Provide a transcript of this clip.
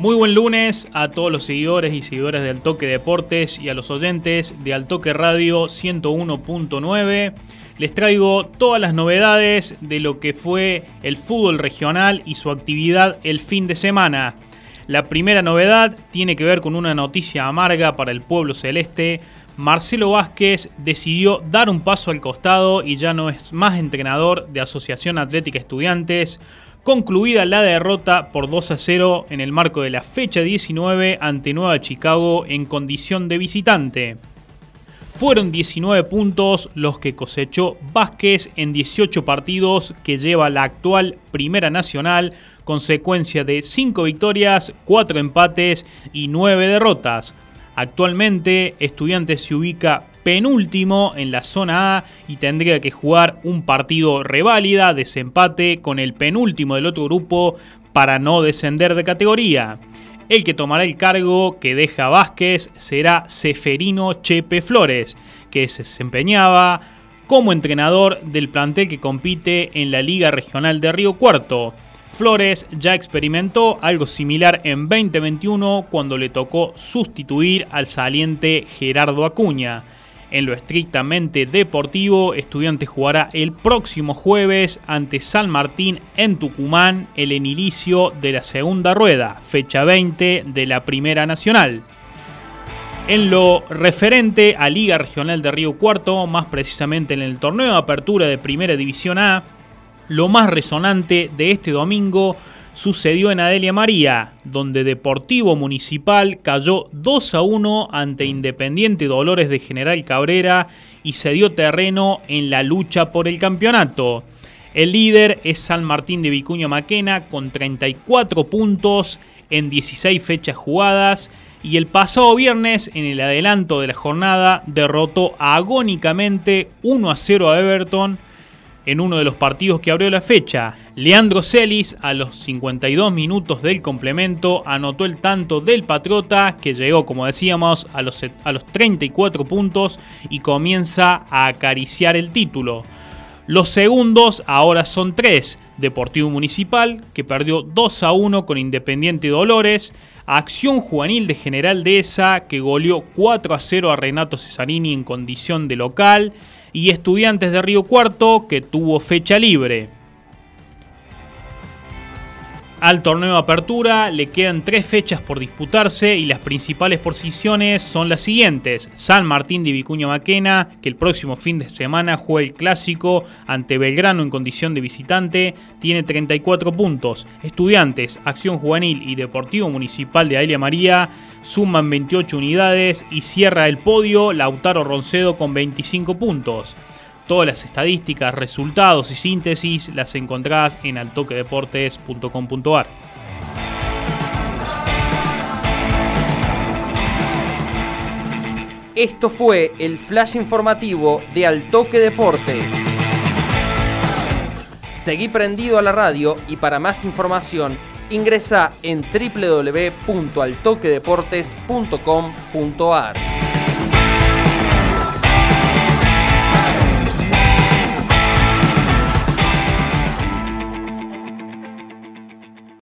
Muy buen lunes a todos los seguidores y seguidoras de Altoque Deportes y a los oyentes de Altoque Radio 101.9. Les traigo todas las novedades de lo que fue el fútbol regional y su actividad el fin de semana. La primera novedad tiene que ver con una noticia amarga para el pueblo celeste. Marcelo Vázquez decidió dar un paso al costado y ya no es más entrenador de Asociación Atlética Estudiantes concluida la derrota por 2 a 0 en el marco de la fecha 19 ante Nueva Chicago en condición de visitante. Fueron 19 puntos los que cosechó Vázquez en 18 partidos que lleva la actual Primera Nacional, consecuencia de 5 victorias, 4 empates y 9 derrotas. Actualmente, Estudiantes se ubica penúltimo en la zona A y tendría que jugar un partido reválida, desempate con el penúltimo del otro grupo para no descender de categoría. El que tomará el cargo que deja Vázquez será Seferino Chepe Flores, que se desempeñaba como entrenador del plantel que compite en la Liga Regional de Río Cuarto. Flores ya experimentó algo similar en 2021 cuando le tocó sustituir al saliente Gerardo Acuña. En lo estrictamente deportivo, Estudiantes jugará el próximo jueves ante San Martín en Tucumán, el inicio de la segunda rueda, fecha 20 de la Primera Nacional. En lo referente a Liga Regional de Río Cuarto, más precisamente en el torneo de apertura de Primera División A, lo más resonante de este domingo sucedió en Adelia María, donde Deportivo Municipal cayó 2 a 1 ante Independiente Dolores de General Cabrera y se dio terreno en la lucha por el campeonato. El líder es San Martín de Vicuña Maquena con 34 puntos en 16 fechas jugadas y el pasado viernes en el adelanto de la jornada derrotó agónicamente 1 a 0 a Everton en uno de los partidos que abrió la fecha. Leandro Celis, a los 52 minutos del complemento, anotó el tanto del Patriota, que llegó, como decíamos, a los, a los 34 puntos y comienza a acariciar el título. Los segundos ahora son tres. Deportivo Municipal, que perdió 2 a 1 con Independiente Dolores. Acción Juvenil de General Dehesa, que goleó 4 a 0 a Renato Cesarini en condición de local y Estudiantes de Río Cuarto que tuvo fecha libre. Al torneo de apertura le quedan tres fechas por disputarse y las principales posiciones son las siguientes. San Martín de Vicuña Maquena, que el próximo fin de semana juega el clásico ante Belgrano en condición de visitante, tiene 34 puntos. Estudiantes, Acción Juvenil y Deportivo Municipal de Aelia María suman 28 unidades y cierra el podio Lautaro Roncedo con 25 puntos. Todas las estadísticas, resultados y síntesis las encontrás en altoquedeportes.com.ar. Esto fue el flash informativo de Altoque Deportes. Seguí prendido a la radio y para más información ingresa en www.altoquedeportes.com.ar.